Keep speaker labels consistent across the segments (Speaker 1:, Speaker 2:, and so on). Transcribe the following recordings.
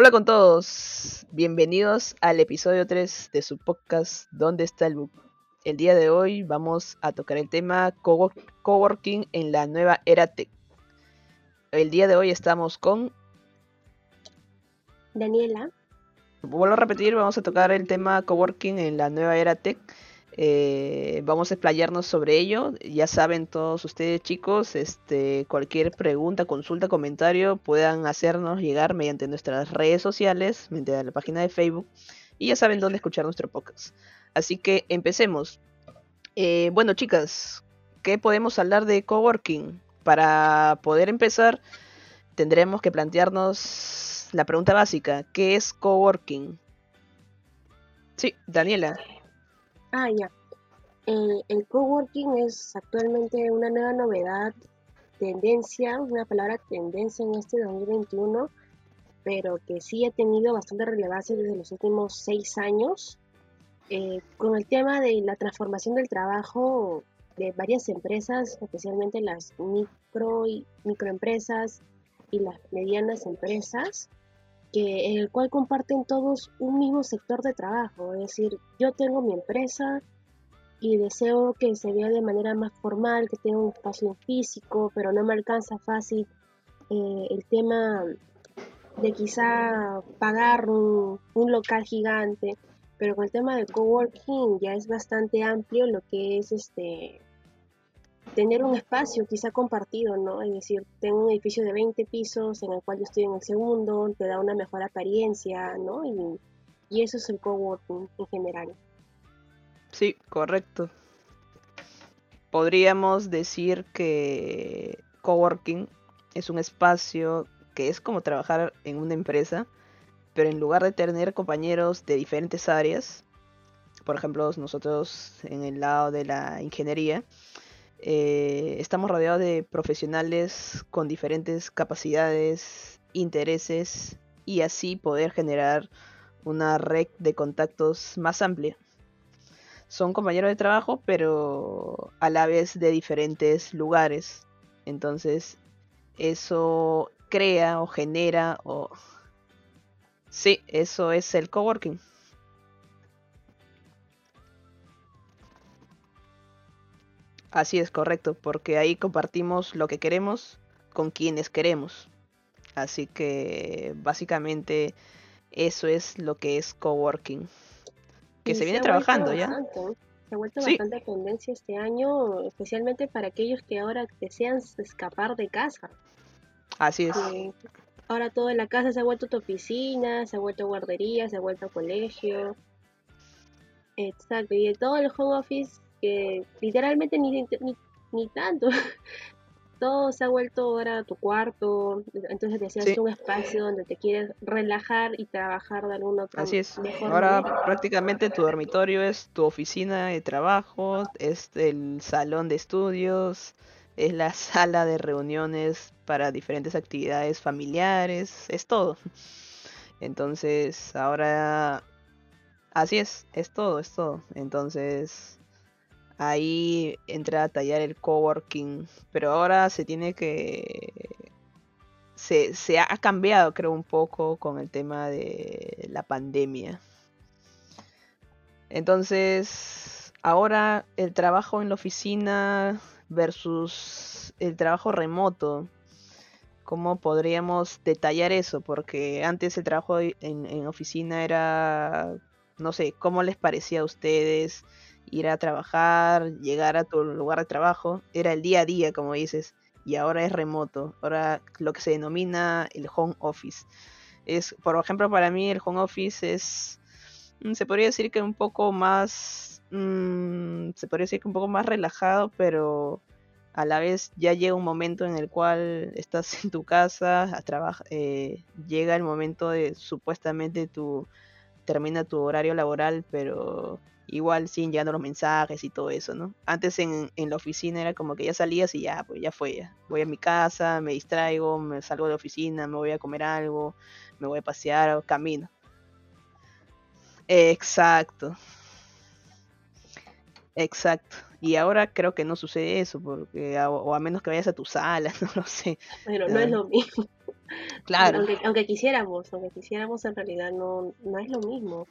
Speaker 1: Hola con todos, bienvenidos al episodio 3 de su podcast ¿Dónde está el book? El día de hoy vamos a tocar el tema coworking en la nueva era tech. El día de hoy estamos con
Speaker 2: Daniela.
Speaker 1: Vuelvo a repetir, vamos a tocar el tema coworking en la nueva era tech. Eh, vamos a explayarnos sobre ello. Ya saben todos ustedes chicos, este, cualquier pregunta, consulta, comentario puedan hacernos llegar mediante nuestras redes sociales, mediante la página de Facebook. Y ya saben dónde escuchar nuestro podcast. Así que empecemos. Eh, bueno chicas, ¿qué podemos hablar de coworking? Para poder empezar, tendremos que plantearnos la pregunta básica. ¿Qué es coworking? Sí, Daniela.
Speaker 2: Ah, ya. El, el coworking es actualmente una nueva novedad, tendencia, una palabra tendencia en este 2021, pero que sí ha tenido bastante relevancia desde los últimos seis años. Eh, con el tema de la transformación del trabajo de varias empresas, especialmente las micro y microempresas y las medianas empresas, que, en el cual comparten todos un mismo sector de trabajo. Es decir, yo tengo mi empresa y deseo que se vea de manera más formal, que tenga un espacio físico, pero no me alcanza fácil eh, el tema de quizá pagar un, un, local gigante. Pero con el tema del coworking ya es bastante amplio lo que es este tener un espacio quizá compartido, ¿no? Es decir, tengo un edificio de 20 pisos en el cual yo estoy en el segundo, te da una mejor apariencia, ¿no? Y, y eso es el coworking en general.
Speaker 1: Sí, correcto. Podríamos decir que coworking es un espacio que es como trabajar en una empresa, pero en lugar de tener compañeros de diferentes áreas, por ejemplo, nosotros en el lado de la ingeniería, eh, estamos rodeados de profesionales con diferentes capacidades, intereses y así poder generar una red de contactos más amplia. Son compañeros de trabajo, pero a la vez de diferentes lugares. Entonces, eso crea o genera o... Sí, eso es el coworking. Así es, correcto, porque ahí compartimos lo que queremos con quienes queremos. Así que básicamente eso es lo que es coworking. Que se, viene trabajando ya.
Speaker 2: Se ha vuelto bastante tendencia este año, especialmente para aquellos que ahora desean escapar de casa.
Speaker 1: Así es.
Speaker 2: ahora todo en la casa se ha vuelto tu oficina, se ha vuelto guardería, se ha vuelto colegio. Exacto, y todo el home office que literalmente ni, ni, tanto. Todo se ha vuelto ahora tu cuarto, entonces deseas un espacio donde te quieres relajar y trabajar de alguna otra
Speaker 1: Así es. ahora prácticamente tu dormitorio es tu oficina de trabajo, es el salón de estudios, es la sala de reuniones para diferentes actividades familiares, es todo. Entonces, ahora así es, es todo, es todo. Entonces, ahí entra a tallar el coworking, pero ahora se tiene que... Se, se ha cambiado creo un poco con el tema de la pandemia. Entonces, ahora el trabajo en la oficina versus el trabajo remoto. ¿Cómo podríamos detallar eso? Porque antes el trabajo en, en oficina era, no sé, ¿cómo les parecía a ustedes? Ir a trabajar, llegar a tu lugar de trabajo, era el día a día, como dices, y ahora es remoto, ahora lo que se denomina el home office. Es, por ejemplo, para mí el home office es, mm, se podría decir que un poco más, mmm, se podría decir que un poco más relajado, pero a la vez ya llega un momento en el cual estás en tu casa, a eh, llega el momento de supuestamente tu termina tu horario laboral, pero igual siguen llegando los mensajes y todo eso, ¿no? Antes en, la oficina era como que ya salías y ya, pues ya fue, ya. Voy a mi casa, me distraigo, me salgo de la oficina, me voy a comer algo, me voy a pasear, camino. Exacto. Exacto. Y ahora creo que no sucede eso, porque o a menos que vayas a tu sala, no lo sé.
Speaker 2: Pero no es lo mismo.
Speaker 1: Claro.
Speaker 2: Aunque, quisiéramos, aunque quisiéramos, en realidad no, no es lo mismo.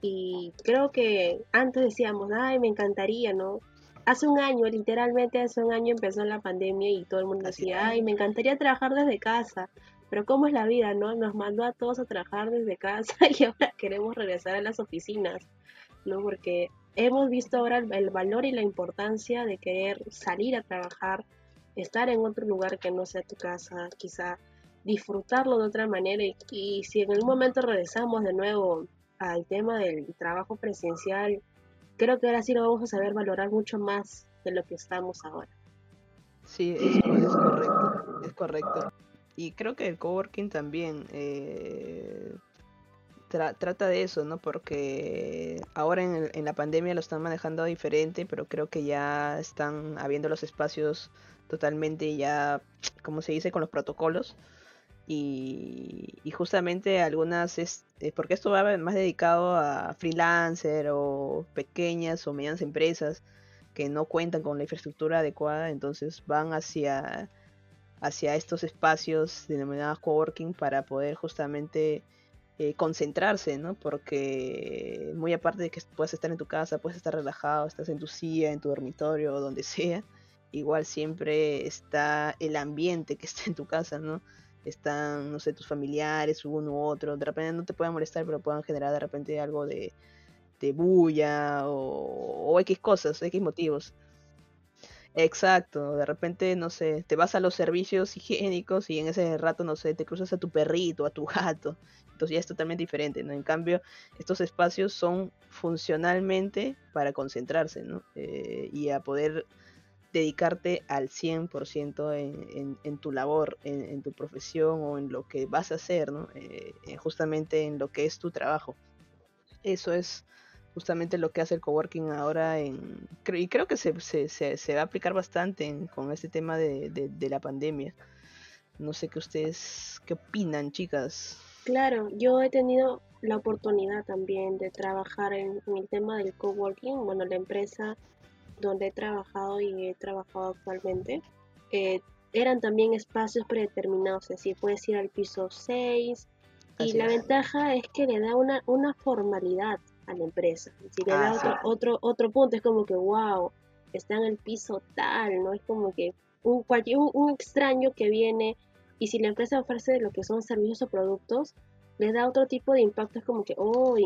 Speaker 2: Y creo que antes decíamos, ay, me encantaría, ¿no? Hace un año, literalmente hace un año empezó la pandemia y todo el mundo decía, ay, me encantaría trabajar desde casa. Pero ¿cómo es la vida, no? Nos mandó a todos a trabajar desde casa y ahora queremos regresar a las oficinas, ¿no? Porque hemos visto ahora el, valor y la importancia de querer salir a trabajar, estar en otro lugar que no sea tu casa, quizá disfrutarlo de otra manera y, si en algún momento regresamos de nuevo al tema del trabajo presencial, creo que ahora sí lo vamos a saber valorar mucho más de lo que estamos ahora.
Speaker 1: Sí, es, correcto, es correcto. Y creo que el coworking también eh, trata de eso, ¿no? Porque ahora en, en, la pandemia lo están manejando diferente, pero creo que ya están habiendo los espacios totalmente ya, como se dice, con los protocolos y, justamente algunas, es, eh, porque esto va más dedicado a freelancer o pequeñas o medianas empresas que no cuentan con la infraestructura adecuada, entonces van hacia, hacia estos espacios denominados coworking para poder justamente eh, concentrarse, ¿no? Porque muy aparte de que puedas estar en tu casa, puedes estar relajado, estás en tu silla, en tu dormitorio donde sea, igual siempre está el ambiente que está en tu casa, ¿no? Están, no sé, tus familiares, uno u otro, de repente no te pueden molestar, pero puedan generar de repente algo de, de bulla o, o X cosas, X motivos. Exacto, de repente, no sé, te vas a los servicios higiénicos y en ese rato, no sé, te cruzas a tu perrito, a tu gato. Entonces ya es totalmente diferente, ¿no? En cambio, estos espacios son funcionalmente para concentrarse, ¿no? Eh, y a poder dedicarte al 100% en, en, tu labor, en, tu profesión o en lo que vas a hacer, ¿no? Eh, eh, justamente en lo que es tu trabajo. Eso es justamente lo que hace el coworking ahora en, y creo que se, se, se, va a aplicar bastante con este tema de, de, la pandemia. No sé qué ustedes, qué opinan, chicas.
Speaker 2: Claro, yo he tenido la oportunidad también de trabajar en, en el tema del coworking. Bueno, la empresa donde he trabajado y he trabajado actualmente, eh, eran también espacios predeterminados, es decir, puedes ir al piso 6 y la ventaja es que le da una, una formalidad a la empresa, si le da ah, otro, otro, punto, es como que, wow, está en el piso tal, ¿no? Es como que un, cualquier, un, extraño que viene y si la empresa ofrece lo que son servicios o productos, le da otro tipo de impacto, es como que, oh,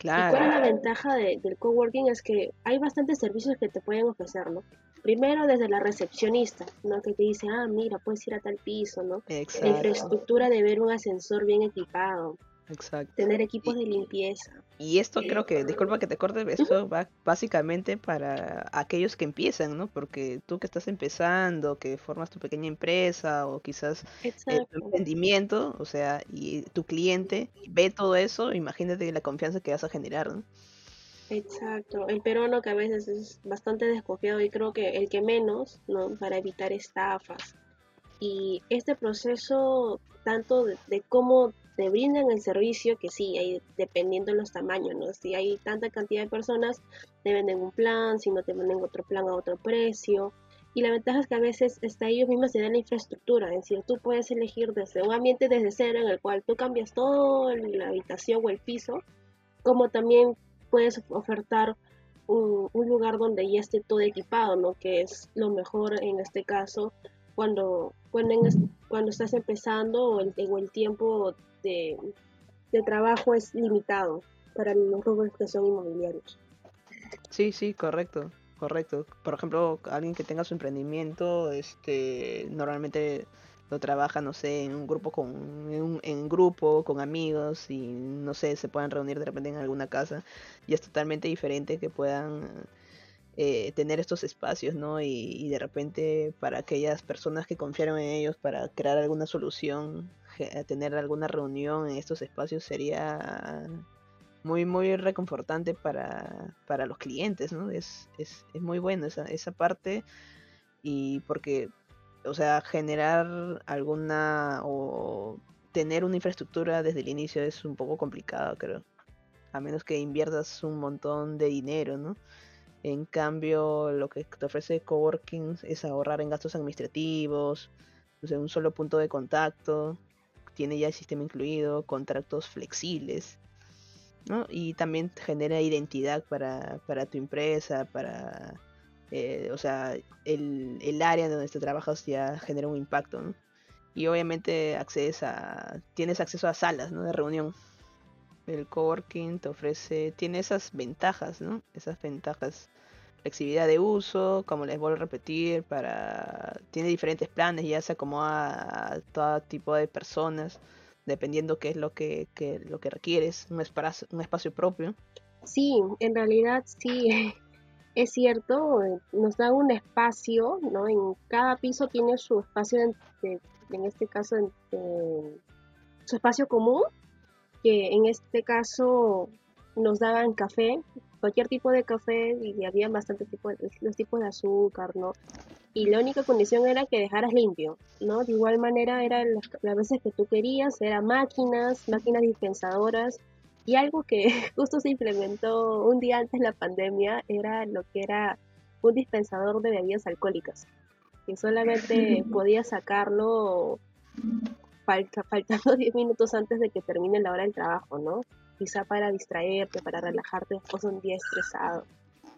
Speaker 2: Claro. ¿Y cuál es la ventaja del coworking? Es que hay bastantes servicios que te pueden ofrecer, ¿no? Primero desde la recepcionista, ¿no? Que te dice, ah, mira, puedes ir a tal piso, ¿no? La infraestructura de ver un ascensor bien equipado. Exacto. Tener equipos de limpieza.
Speaker 1: Y esto creo que, disculpa que te corte, esto va básicamente para aquellos que empiezan, ¿no? Porque tú que estás empezando, que formas tu pequeña empresa o quizás el emprendimiento, o sea, y tu cliente ve todo eso, imagínate la confianza que vas a generar, ¿no?
Speaker 2: Exacto, el peruano que a veces es bastante desconfiado y creo que el que menos, ¿no? Para evitar estafas. Y este proceso, tanto de cómo brindan el servicio, que sí, hay, dependiendo de los tamaños, ¿no? Si hay tanta cantidad de personas, te venden un plan, si no te venden otro plan a otro precio. Y la ventaja es que a veces está ellos mismos te dan la infraestructura, es decir, tú puedes elegir desde un ambiente desde cero en el cual tú cambias todo la habitación o el piso, como también puedes ofertar un, lugar donde ya esté todo equipado, ¿no? Que es lo mejor en este caso cuando, cuando, estás empezando o el tiempo de, trabajo es limitado para los rubros que son inmobiliarios.
Speaker 1: Sí, sí, correcto, correcto. Por ejemplo, alguien que tenga su emprendimiento, este, normalmente lo trabaja, no sé, en un grupo con, en, en grupo, con amigos y no sé, se puedan reunir de repente en alguna casa y es totalmente diferente que puedan eh, tener estos espacios, ¿no? Y, de repente para aquellas personas que confiaron en ellos para crear alguna solución, tener alguna reunión en estos espacios sería muy, muy reconfortante para, para los clientes, ¿no? Es, es, es muy bueno esa, esa parte y porque, o sea, generar alguna o tener una infraestructura desde el inicio es un poco complicado, creo. A menos que inviertas un montón de dinero, ¿no? En cambio, lo que te ofrece coworking es ahorrar en gastos administrativos, o sea, un solo punto de contacto tiene ya el sistema incluido, contratos flexibles, ¿no? Y también genera identidad para, para tu empresa, para, eh, o sea, el, el área donde te trabajas ya genera un impacto, ¿no? Y obviamente accedes a, tienes acceso a salas, ¿no? De reunión. El coworking te ofrece, tiene esas ventajas, ¿no? Esas ventajas flexibilidad de uso, como les vuelvo a repetir, para tiene diferentes planes, ya se acomoda a todo tipo de personas, dependiendo qué es lo que, lo que requieres, un espacio, un espacio propio.
Speaker 2: Sí, en realidad sí, es cierto, nos da un espacio, ¿no? En cada piso tiene su espacio, en este caso, su espacio común, que en este caso nos daban café, cualquier tipo de café y había bastante tipo los tipos de azúcar, ¿no? Y la única condición era que dejaras limpio, ¿no? De igual manera eran las, veces que tú querías, eran máquinas, máquinas dispensadoras y algo que justo se implementó un día antes de la pandemia era lo que era un dispensador de bebidas alcohólicas, que solamente podías sacarlo faltando 10 minutos antes de que termine la hora del trabajo, ¿no? quizá para distraerte, para relajarte después de un día estresado.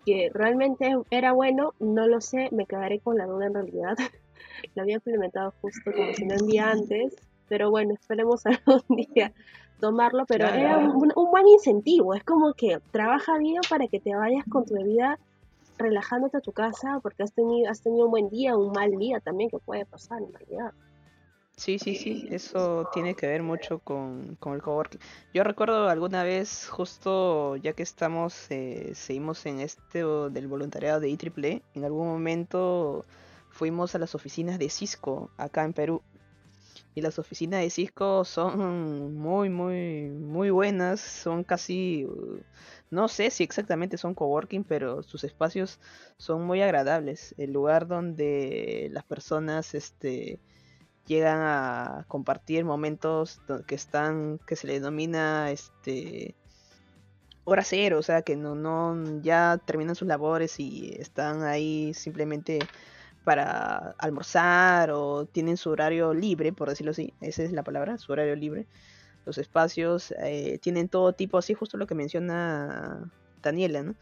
Speaker 2: Que realmente era bueno, no lo sé, me quedaré con la duda en realidad. lo había implementado justo como si no envía antes, pero bueno, esperemos algún día tomarlo, pero era un, buen incentivo, es como que trabaja bien para que te vayas con tu bebida relajándote a tu casa porque has tenido, has tenido un buen día, un mal día también que puede pasar en realidad.
Speaker 1: Sí, sí, sí, eso tiene que ver mucho con, con el coworking. Yo recuerdo alguna vez, justo ya que estamos, eh, seguimos en este del voluntariado de IEEE, en algún momento fuimos a las oficinas de Cisco acá en Perú. Y las oficinas de Cisco son muy, muy, muy buenas, son casi, no sé si exactamente son coworking, pero sus espacios son muy agradables. El lugar donde las personas, este, llegan a compartir momentos que están, que se le denomina este hora cero, o sea que no, no ya terminan sus labores y están ahí simplemente para almorzar o tienen su horario libre, por decirlo así, esa es la palabra, su horario libre. Los espacios eh, tienen todo tipo, así justo lo que menciona Daniela, ¿no?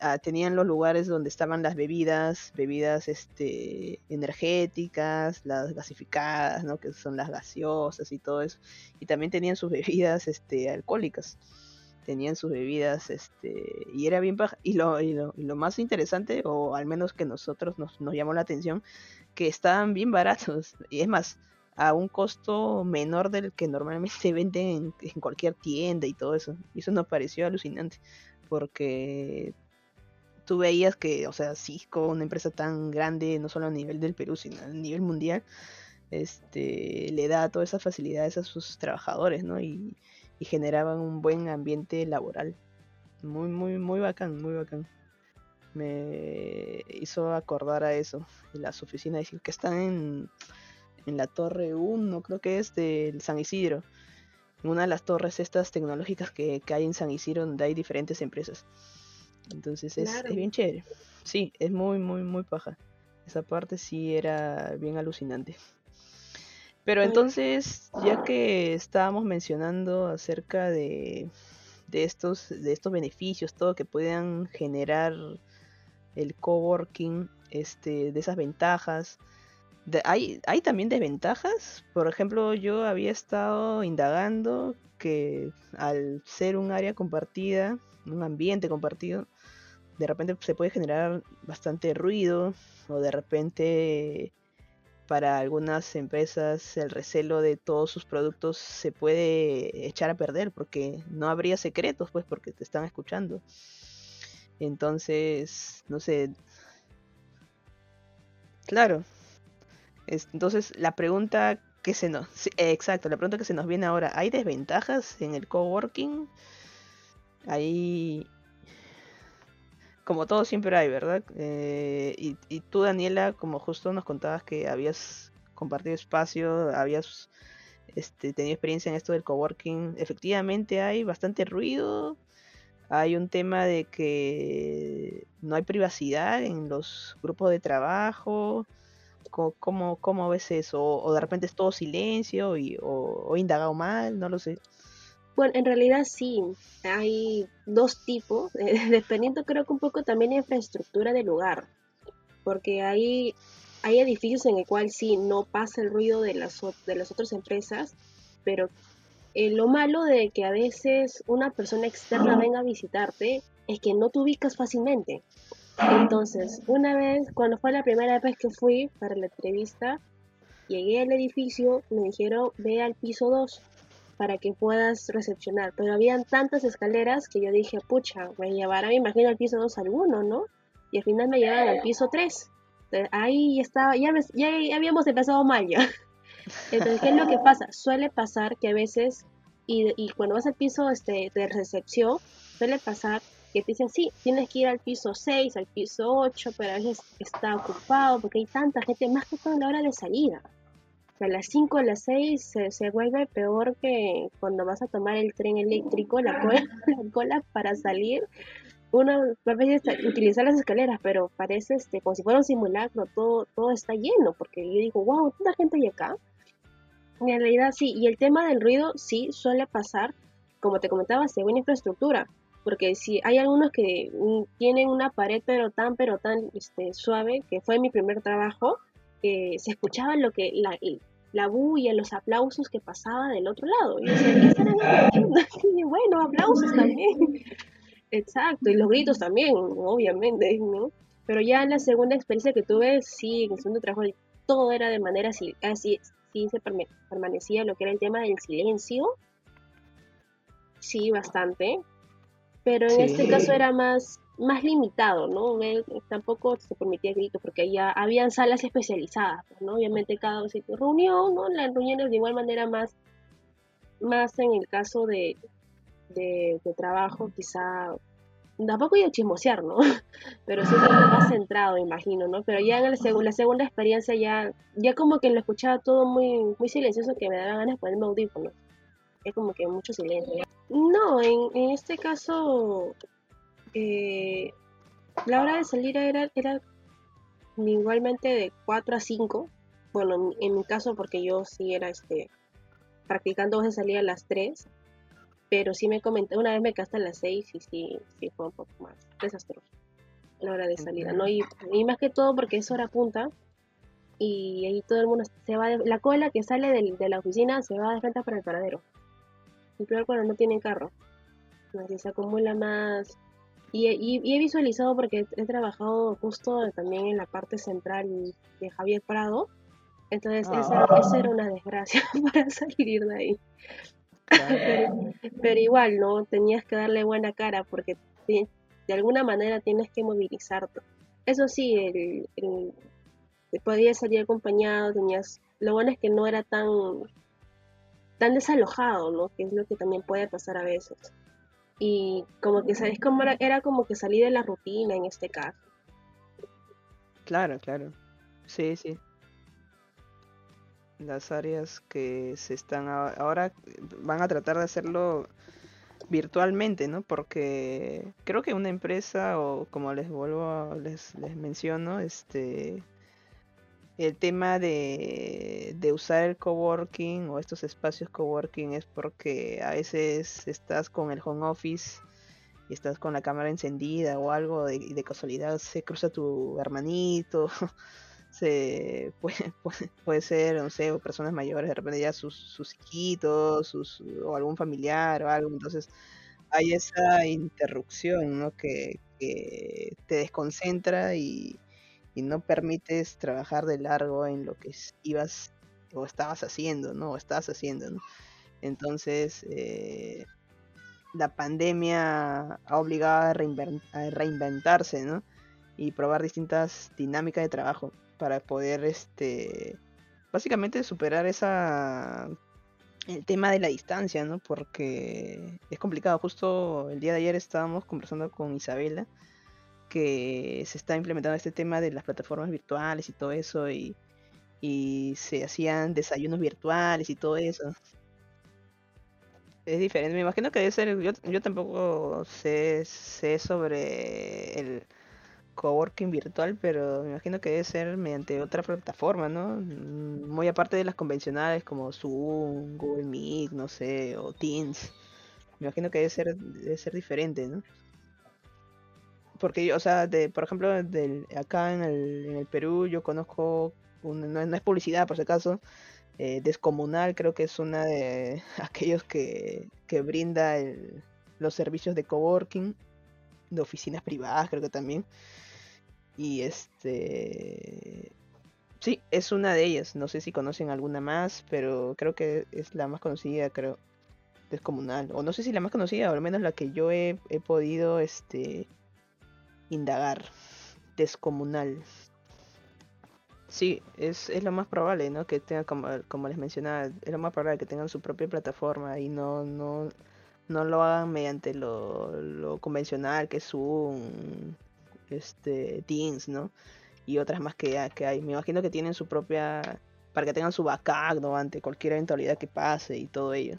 Speaker 1: Ah, tenían los lugares donde estaban las bebidas, bebidas este, energéticas, las gasificadas, ¿no? que son las gaseosas y todo eso. Y también tenían sus bebidas este, alcohólicas. Tenían sus bebidas, este, y era bien Y lo, y lo, y lo más interesante, o al menos que nosotros nos, nos llamó la atención, que estaban bien baratos. Y es más, a un costo menor del que normalmente venden en, en, cualquier tienda y todo eso. Y eso nos pareció alucinante, porque tú veías que, o sea, Cisco, una empresa tan grande, no solo a nivel del Perú, sino a nivel mundial, este, le da todas esas facilidades a sus trabajadores, ¿no? Y, generaban un buen ambiente laboral. Muy, muy, muy bacán, muy bacán. Me hizo acordar a eso, las oficinas que están en, en la torre 1, creo que es del San Isidro. En una de las torres estas tecnológicas que, que hay en San Isidro, donde hay diferentes empresas. Entonces es, bien chévere. Sí, es muy, muy, muy paja. Esa parte sí era bien alucinante. Pero entonces, ya que estábamos mencionando acerca de, de, estos, de estos beneficios, todo que puedan generar el coworking, este, de esas ventajas, hay, hay también desventajas. Por ejemplo, yo había estado indagando que al ser un área compartida, un ambiente compartido, de repente se puede generar bastante ruido o de repente para algunas empresas el recelo de todos sus productos se puede echar a perder porque no habría secretos pues porque te están escuchando. Entonces no sé. Claro. Entonces la pregunta que se nos exacto la pregunta que se nos viene ahora hay desventajas en el coworking hay como todo siempre hay, ¿verdad? Eh, y, y, tú, Daniela, como justo nos contabas que habías compartido espacio, habías este, tenido experiencia en esto del coworking, efectivamente hay bastante ruido, hay un tema de que no hay privacidad en los grupos de trabajo, ¿Cómo, cómo ves eso? ¿O de repente es todo silencio y, o, o indagado mal? No lo sé.
Speaker 2: Bueno, en realidad sí, hay dos tipos, dependiendo creo que un poco también de infraestructura del lugar, porque hay, hay edificios en el cual sí no pasa el ruido de las, de las otras empresas, pero eh, lo malo de que a veces una persona externa venga a visitarte es que no te ubicas fácilmente. Entonces, una vez, cuando fue la primera vez que fui para la entrevista, llegué al edificio, me dijeron, ve al piso 2 para que puedas recepcionar. Pero habían tantas escaleras que yo dije, pucha, me llevará, me imagino, al piso 2 alguno, ¿no? Y al final me llevaron al piso 3. ahí estaba, ya, ya, habíamos empezado mal ya. Entonces, ¿qué es lo que pasa? Suele pasar que a veces, y, y cuando vas al piso este, de recepción, suele pasar que te dicen, sí, tienes que ir al piso 6, al piso 8, pero a veces está ocupado porque hay tanta gente, más que todo en la hora de salida a las 5 o las 6 se, se, vuelve peor que cuando vas a tomar el tren eléctrico, la cola, la cola para salir. Uno a veces utilizar las escaleras, pero parece este, como si fuera un simulacro, todo, todo está lleno, porque yo digo, wow, tanta gente hay acá. Y en realidad sí, y el tema del ruido sí suele pasar, como te comentaba, según infraestructura, porque si hay algunos que mm, tienen una pared pero tan, pero tan este, suave, que fue mi primer trabajo, que se escuchaba lo que la, la bulla, los aplausos que pasaba del otro lado. Y yo bueno, aplausos también. Exacto, y los gritos también, obviamente, ¿no? Pero ya en la segunda experiencia que tuve, sí, en el segundo trabajo, todo era de manera así, así sí se permanecía lo que era el tema del silencio. Sí, bastante. Pero en este caso era más más limitado, ¿no? tampoco se permitía gritos porque ya habían salas especializadas, pues, ¿no? Obviamente cada reunión, ¿no? Las reuniones de igual manera más, más en el caso de, de, trabajo, quizá, tampoco iba a chismosear, ¿no? Pero sí más centrado, imagino, ¿no? Pero ya en la segunda experiencia ya, ya como que lo escuchaba todo muy, muy silencioso que me daba ganas de ponerme audífonos. Es como que mucho silencio. No, en, en este caso eh, la hora de salir era, era igualmente de 4 a 5. Bueno, en, mi caso, porque yo sí era este practicando, se salía a las 3. Pero sí me comenté, una vez me quedé a las 6 y sí, sí fue un poco más desastroso la hora de salida, ¿no? Y, más que todo porque es hora punta y ahí todo el mundo se va, de, la cola que sale de, la oficina se va de frente para el paradero. Y peor cuando no tienen carro. Así se acumula más, y, he visualizado porque he, trabajado justo también en la parte central de Javier Prado. Entonces, esa, ah. era una desgracia para salir de ahí. Pero, igual, ¿no? Tenías que darle buena cara porque de alguna manera tienes que movilizarte. Eso sí, el, el, podías salir acompañado, tenías... Lo bueno es que no era tan, tan desalojado, ¿no? Que es lo que también puede pasar a veces y como que sabes como era, era como que salí de la rutina en este caso.
Speaker 1: Claro, claro. Sí, sí. Las áreas que se están ahora van a tratar de hacerlo virtualmente, ¿no? Porque creo que una empresa o como les vuelvo les les menciono, este el tema de, usar el coworking o estos espacios coworking es porque a veces estás con el home office y estás con la cámara encendida o algo y de casualidad se cruza tu hermanito, se puede, puede, ser, no sé, o personas mayores, de repente ya sus, sus hijitos sus, o algún familiar o algo, entonces hay esa interrupción ¿no? que, que te desconcentra y, y no permites trabajar de largo en lo que ibas o estabas haciendo, ¿no? O estás haciendo, ¿no? Entonces, eh, la pandemia ha obligado a, reinventarse, ¿no? Y probar distintas dinámicas de trabajo para poder, este, básicamente superar esa el tema de la distancia, ¿no? Porque es complicado. Justo el día de ayer estábamos conversando con Isabela que se está implementando este tema de las plataformas virtuales y todo eso y, se hacían desayunos virtuales y todo eso. Es diferente, me imagino que debe ser, yo, yo tampoco sé, sé sobre el coworking virtual, pero me imagino que debe ser mediante otra plataforma, ¿no? Muy aparte de las convencionales como Zoom, Google Meet, no sé, o Teams. Me imagino que debe ser, debe ser diferente, ¿no? Porque yo, o sea, de, por ejemplo, del, acá en el, en el Perú yo conozco, no, es publicidad por si acaso, eh, Descomunal creo que es una de aquellos que, que brinda los servicios de coworking, de oficinas privadas creo que también. Y este... Sí, es una de ellas. No sé si conocen alguna más, pero creo que es la más conocida, creo. Descomunal. O no sé si la más conocida, o al menos la que yo he, he podido este, indagar. Descomunal. Sí, es, es lo más probable, ¿no? Que tengan, como, como les mencionaba, es lo más probable que tengan su propia plataforma y no, no, no lo hagan mediante lo, lo convencional que es un este, Teams, ¿no? Y otras más que, que hay. Me imagino que tienen su propia, para que tengan su backup, ¿no? Ante cualquier eventualidad que pase y todo ello.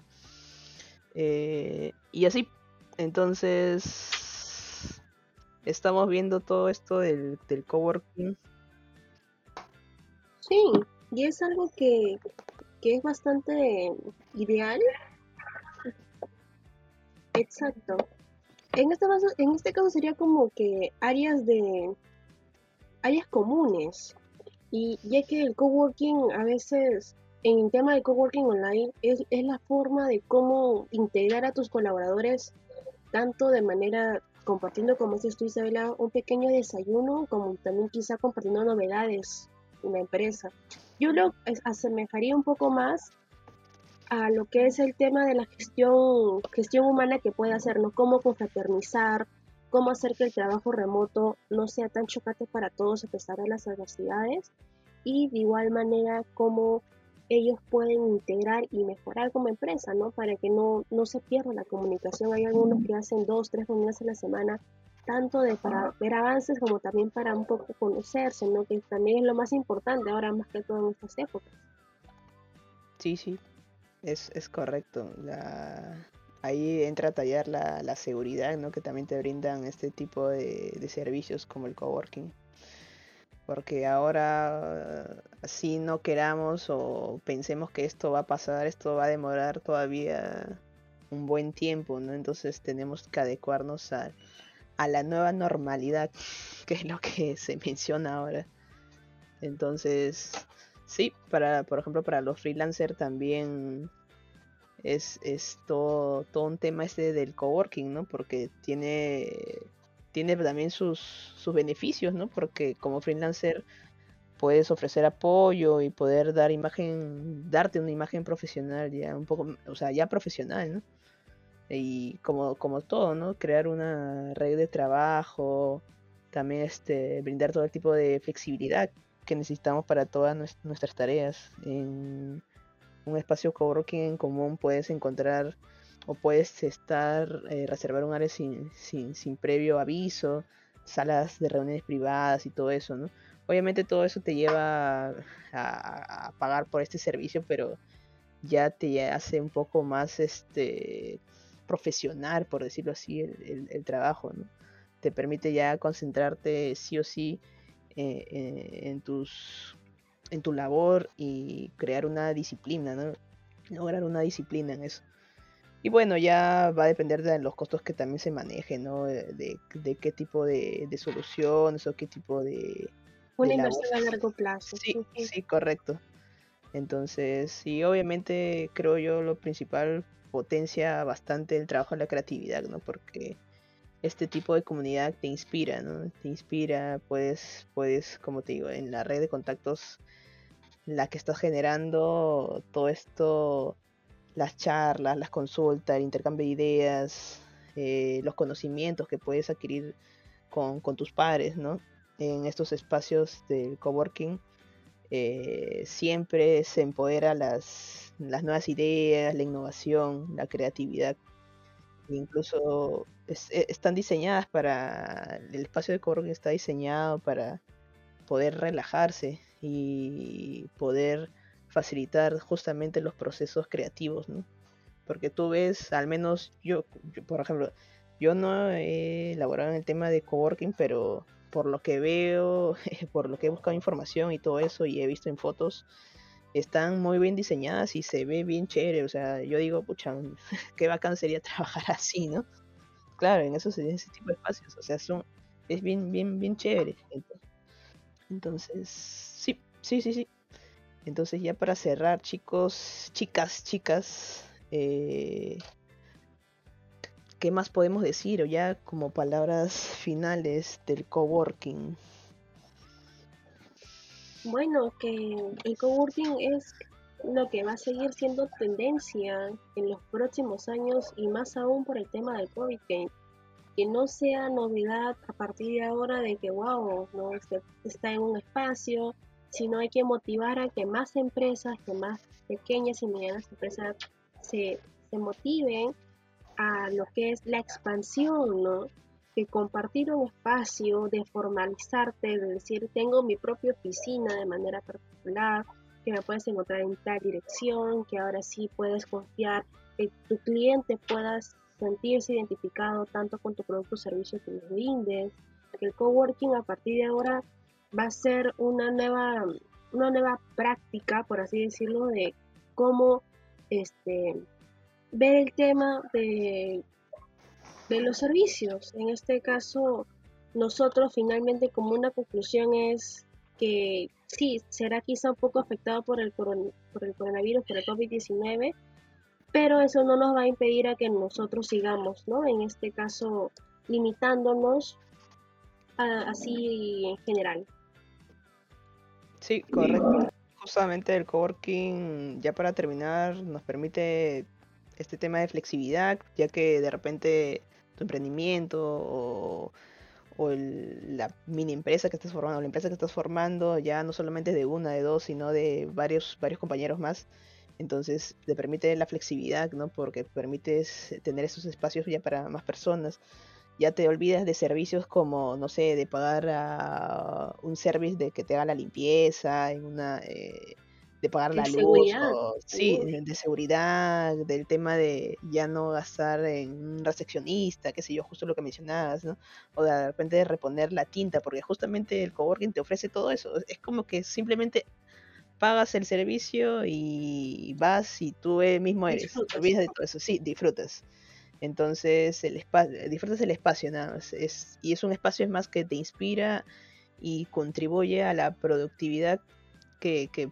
Speaker 1: Eh, y así, entonces, estamos viendo todo esto del, del coworking.
Speaker 2: Sí, y es algo que, que es bastante ideal. Exacto. En este, caso, en este caso sería como que áreas de áreas comunes. Y ya que el coworking a veces, en el tema de coworking online, es, es la forma de cómo integrar a tus colaboradores, tanto de manera compartiendo, como dices tú Isabela, un pequeño desayuno, como también quizá compartiendo novedades en la empresa. Yo lo asemejaría un poco más a lo que es el tema de la gestión, gestión humana que puede hacernos, cómo confraternizar, cómo hacer que el trabajo remoto no sea tan chocante para todos a pesar de las adversidades y de igual manera cómo ellos pueden integrar y mejorar como empresa, ¿no? Para que no, no se pierda la comunicación. Hay algunos que hacen dos, tres reuniones a la semana, tanto de para ver avances como también para un poco conocerse, ¿no? Que también es lo más importante ahora más que todo en estas épocas.
Speaker 1: Sí, sí, es, es correcto. La... Ahí entra a tallar la, la, seguridad, ¿no? Que también te brindan este tipo de, de servicios como el coworking. Porque ahora, si no queramos o pensemos que esto va a pasar, esto va a demorar todavía un buen tiempo, ¿no? Entonces tenemos que adecuarnos a, a la nueva normalidad, que es lo que se menciona ahora. Entonces, Sí, para, por ejemplo, para los freelancers también es, es todo, un tema este del coworking, ¿no? Porque tiene, tiene también sus, sus beneficios, ¿no? Porque como freelancer puedes ofrecer apoyo y poder dar imagen, darte una imagen profesional ya un poco, o sea, ya profesional, ¿no? Y como, como todo, ¿no? Crear una red de trabajo, también este, brindar todo el tipo de flexibilidad que necesitamos para todas nuestras tareas. En un espacio coworking en común puedes encontrar o puedes estar, eh, reservar un área sin, sin, sin, previo aviso, salas de reuniones privadas y todo eso, ¿no? Obviamente todo eso te lleva a, pagar por este servicio, pero ya te hace un poco más este profesional, por decirlo así, el, el trabajo, ¿no? Te permite ya concentrarte sí o sí eh, eh, en tus en tu labor y crear una disciplina, ¿no? Lograr una disciplina en eso. Y bueno, ya va a depender de los costos que también se manejen, ¿no? De, de qué tipo de, de, soluciones o qué tipo de...
Speaker 2: Una inversión a largo plazo.
Speaker 1: Sí, sí, correcto. Entonces, sí, obviamente creo yo lo principal potencia bastante el trabajo en la creatividad, ¿no? Porque este tipo de comunidad te inspira, ¿no? Te inspira, puedes, puedes, como te digo, en la red de contactos, la que estás generando, todo esto, las charlas, las consultas, el intercambio de ideas, eh, los conocimientos que puedes adquirir con, tus padres, ¿no? En estos espacios del coworking, eh, siempre se empodera las, nuevas ideas, la innovación, la creatividad incluso e, están diseñadas para el espacio de coworking está diseñado para poder relajarse y poder facilitar justamente los procesos creativos, ¿no? Porque tú ves, al menos yo, por ejemplo, yo no he elaborado en el tema de coworking, pero por lo que veo, por lo que he buscado información y todo eso y he visto en fotos, están muy bien diseñadas y se ve bien chévere. O sea, yo digo, pucha, qué bacán sería trabajar así, ¿no? Claro, en esos en ese tipo de espacios. O sea, son, es bien, bien, bien chévere. Entonces, sí, sí, sí, sí. Entonces ya para cerrar, chicos, chicas, chicas, eh, ¿qué más podemos decir? O ya como palabras finales del coworking.
Speaker 2: Bueno, que el coworking es lo que va a seguir siendo tendencia en los próximos años y más aún por el tema del COVID, que, que no sea novedad a partir de ahora de que, wow, no está en un espacio, sino hay que motivar a que más empresas, que más pequeñas y medianas empresas se, se motiven a lo que es la expansión, ¿no? Que compartir un espacio, de formalizarte, de decir, tengo mi propia oficina de manera particular, que me puedes encontrar en tal dirección, que ahora sí puedes confiar, que tu cliente puedas sentirse identificado tanto con tu producto o servicio que les brindes, que el coworking a partir de ahora va a ser una nueva, una nueva práctica, por así decirlo, de cómo este, ver el tema de, de los servicios. En este caso, nosotros finalmente como una conclusión es que sí, será quizá un poco afectado por el, por el coronavirus, por el COVID-19, pero eso no nos va a impedir a que nosotros sigamos, ¿no? En este caso, limitándonos así en general.
Speaker 1: Sí, correcto. Justamente el coworking, ya para terminar, nos permite este tema de flexibilidad, ya que de repente tu emprendimiento o, la mini empresa que estás formando, la empresa que estás formando, ya no solamente de una, de dos, sino de varios, varios compañeros más. Entonces te permite la flexibilidad, ¿no? Porque permites tener esos espacios ya para más personas. Ya te olvidas de servicios como, no sé, de pagar a un service de que te haga la limpieza, en una, eh, de pagar la luz, sí, de seguridad, del tema de ya no gastar en un recepcionista, qué sé yo, justo lo que mencionabas, ¿no? O de repente de reponer la tinta, porque justamente el coworking te ofrece todo eso. Es como que simplemente pagas el servicio y vas y tú mismo eres, te olvidas de todo eso, sí, disfrutas. Entonces, el disfrutas el espacio nada más. Es, y es un espacio es más que te inspira y contribuye a la productividad que,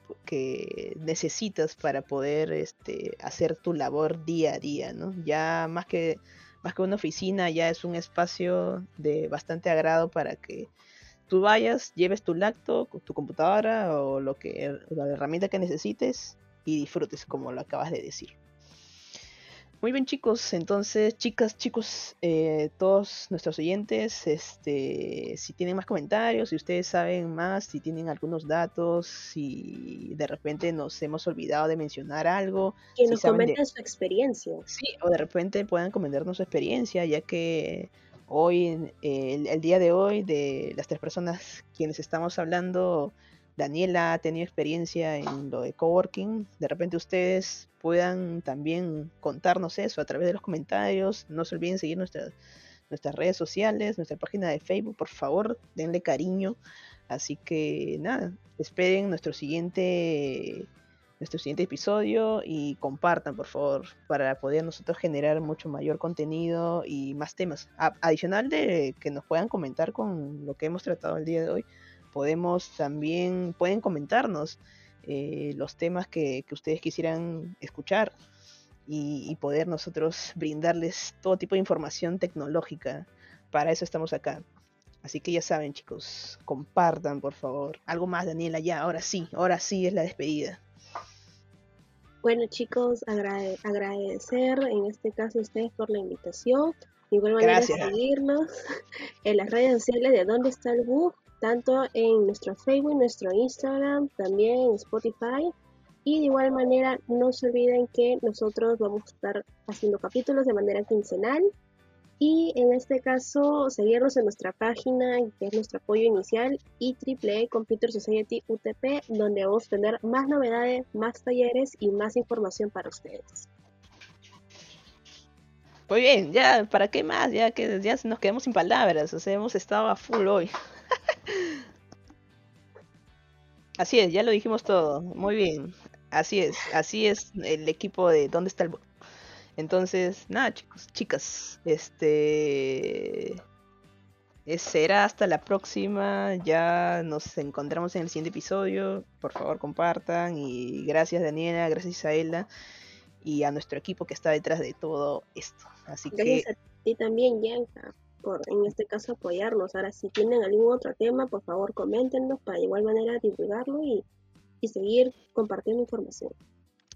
Speaker 1: necesitas para poder este, hacer tu labor día a día, ¿no? Ya más que, una oficina, ya es un espacio de bastante agrado para que tú vayas, lleves tu laptop, tu computadora o lo que, la herramienta que necesites y disfrutes como lo acabas de decir. Muy bien chicos, entonces chicas, chicos, eh, todos nuestros oyentes, este, si tienen más comentarios, si ustedes saben más, si tienen algunos datos, si de repente nos hemos olvidado de mencionar algo.
Speaker 2: Que nos comenten su experiencia.
Speaker 1: Sí, o de repente puedan comentarnos su experiencia, ya que hoy, el día de hoy, de las tres personas quienes estamos hablando, Daniela ha tenido experiencia en lo de coworking. De repente ustedes puedan también contarnos eso a través de los comentarios. No se olviden seguir nuestras, nuestras redes sociales, nuestra página de Facebook, por favor, denle cariño. Así que nada, esperen nuestro siguiente nuestro siguiente episodio y compartan por favor para poder nosotros generar mucho mayor contenido y más temas. adicional de que nos puedan comentar con lo que hemos tratado el día de hoy, podemos también, pueden comentarnos eh, los temas que, ustedes quisieran escuchar y, poder nosotros brindarles todo tipo de información tecnológica. Para eso estamos acá. Así que ya saben chicos, compartan por favor. Algo más Daniela, ya, ahora sí, ahora sí es la despedida.
Speaker 2: Bueno chicos, agradecer en este caso a ustedes por la invitación. De igual manera seguirnos en las redes sociales de Dónde está el Bug tanto en nuestro Facebook, nuestro Instagram, también en Spotify. Y de igual manera, no se olviden que nosotros vamos a estar haciendo capítulos de manera quincenal. Y en este caso, seguirnos en nuestra página, que es nuestro apoyo inicial, y AAA Computer Society UTP, donde vamos a tener más novedades, más talleres y más información para ustedes.
Speaker 1: Muy bien, ya, ¿para qué más? Ya que ya nos quedamos sin palabras, o sea, hemos estado a full hoy. Así es, ya lo dijimos todo. Muy bien. Así es, así es el equipo de ¿Dónde está el bot? Entonces, nada, chicos, chicas, este será hasta la próxima. Ya nos encontramos en el siguiente episodio. Por favor, compartan. Y gracias, Daniela. Gracias, Isaela. Y a nuestro equipo que está detrás de todo esto. Así
Speaker 2: gracias a ti también, Yanka, por en este caso apoyarnos. Ahora, si tienen algún otro tema, por favor, coméntenos para de igual manera divulgarlo y, y seguir compartiendo información.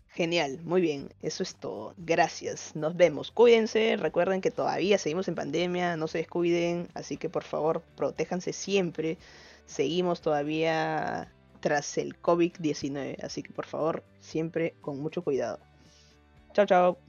Speaker 1: Genial, muy bien, eso es todo. Gracias, nos vemos. Cuídense, recuerden que todavía seguimos en pandemia, no se descuiden, así que por favor, protéjanse siempre. Seguimos todavía tras el COVID-19, así que por favor, siempre con mucho cuidado. Chao, chao.